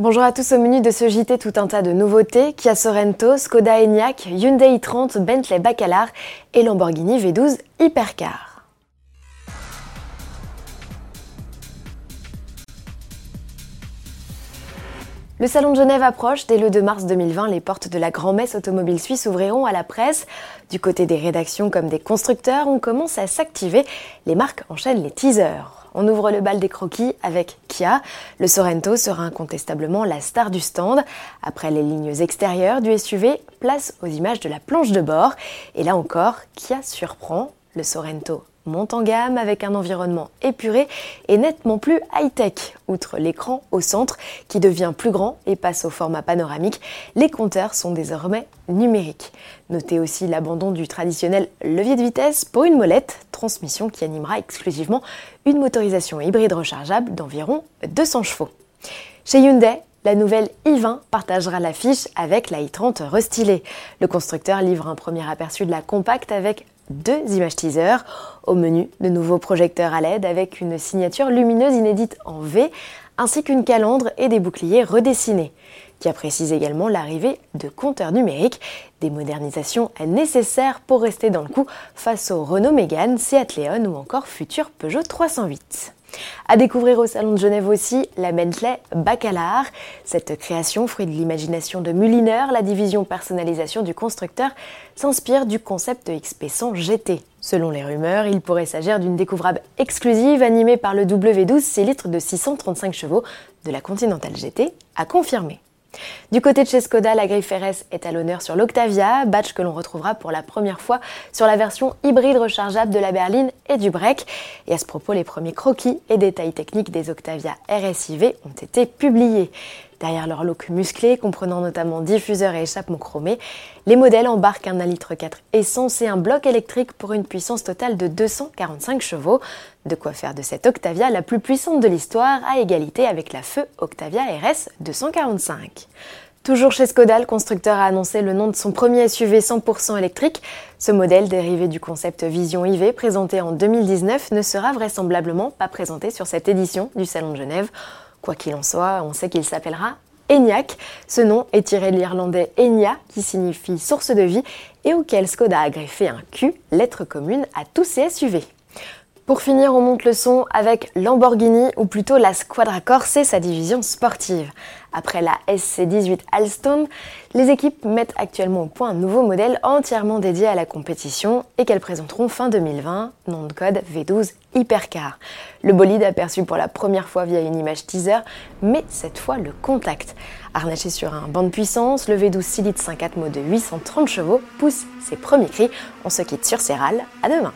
Bonjour à tous au menu de ce JT tout un tas de nouveautés, Kia Sorento, Skoda Enyaq, Hyundai i30, Bentley Bacalar et Lamborghini V12 Hypercar. Le Salon de Genève approche. Dès le 2 mars 2020, les portes de la grand-messe automobile suisse ouvriront à la presse. Du côté des rédactions comme des constructeurs, on commence à s'activer. Les marques enchaînent les teasers. On ouvre le bal des croquis avec Kia. Le Sorento sera incontestablement la star du stand. Après les lignes extérieures du SUV, place aux images de la planche de bord. Et là encore, Kia surprend. Le Sorento monte en gamme avec un environnement épuré et nettement plus high-tech. Outre l'écran au centre qui devient plus grand et passe au format panoramique, les compteurs sont désormais numériques. Notez aussi l'abandon du traditionnel levier de vitesse pour une molette, transmission qui animera exclusivement une motorisation hybride rechargeable d'environ 200 chevaux. Chez Hyundai, la nouvelle i20 partagera l'affiche avec la i30 restylée. Le constructeur livre un premier aperçu de la compacte avec deux images teaser. Au menu, de nouveaux projecteurs à LED avec une signature lumineuse inédite en V, ainsi qu'une calandre et des boucliers redessinés, qui précise également l'arrivée de compteurs numériques, des modernisations nécessaires pour rester dans le coup face au Renault Mégane, Seat Leon ou encore futur Peugeot 308. À découvrir au Salon de Genève aussi la Bentley Bacalar. Cette création, fruit de l'imagination de Mulliner, la division personnalisation du constructeur, s'inspire du concept XP100 GT. Selon les rumeurs, il pourrait s'agir d'une découvrable exclusive animée par le W12 6 litres de 635 chevaux de la Continental GT, à confirmer. Du côté de chez Skoda, la grille RS est à l'honneur sur l'Octavia, badge que l'on retrouvera pour la première fois sur la version hybride rechargeable de la berline et du break. Et à ce propos, les premiers croquis et détails techniques des Octavia RSIV ont été publiés. Derrière leur look musclé, comprenant notamment diffuseur et échappement chromé, les modèles embarquent un 1,4 litre essence et un bloc électrique pour une puissance totale de 245 chevaux. De quoi faire de cette Octavia la plus puissante de l'histoire à égalité avec la feu Octavia RS 245. Toujours chez Skoda, le constructeur a annoncé le nom de son premier SUV 100% électrique. Ce modèle, dérivé du concept Vision IV présenté en 2019, ne sera vraisemblablement pas présenté sur cette édition du Salon de Genève. Quoi qu'il en soit, on sait qu'il s'appellera Enyaq. Ce nom est tiré de l'irlandais Enya, qui signifie source de vie, et auquel Skoda a greffé un Q, lettre commune à tous ses SUV. Pour finir, on monte le son avec Lamborghini, ou plutôt la Squadra Corse, sa division sportive. Après la SC18 Alstom, les équipes mettent actuellement au point un nouveau modèle entièrement dédié à la compétition et qu'elles présenteront fin 2020, nom de code V12 Hypercar. Le bolide aperçu pour la première fois via une image teaser, mais cette fois le contact. Harnaché sur un banc de puissance, le V12 6 litres 5.4 mode de 830 chevaux pousse ses premiers cris. On se quitte sur ses râles. À demain!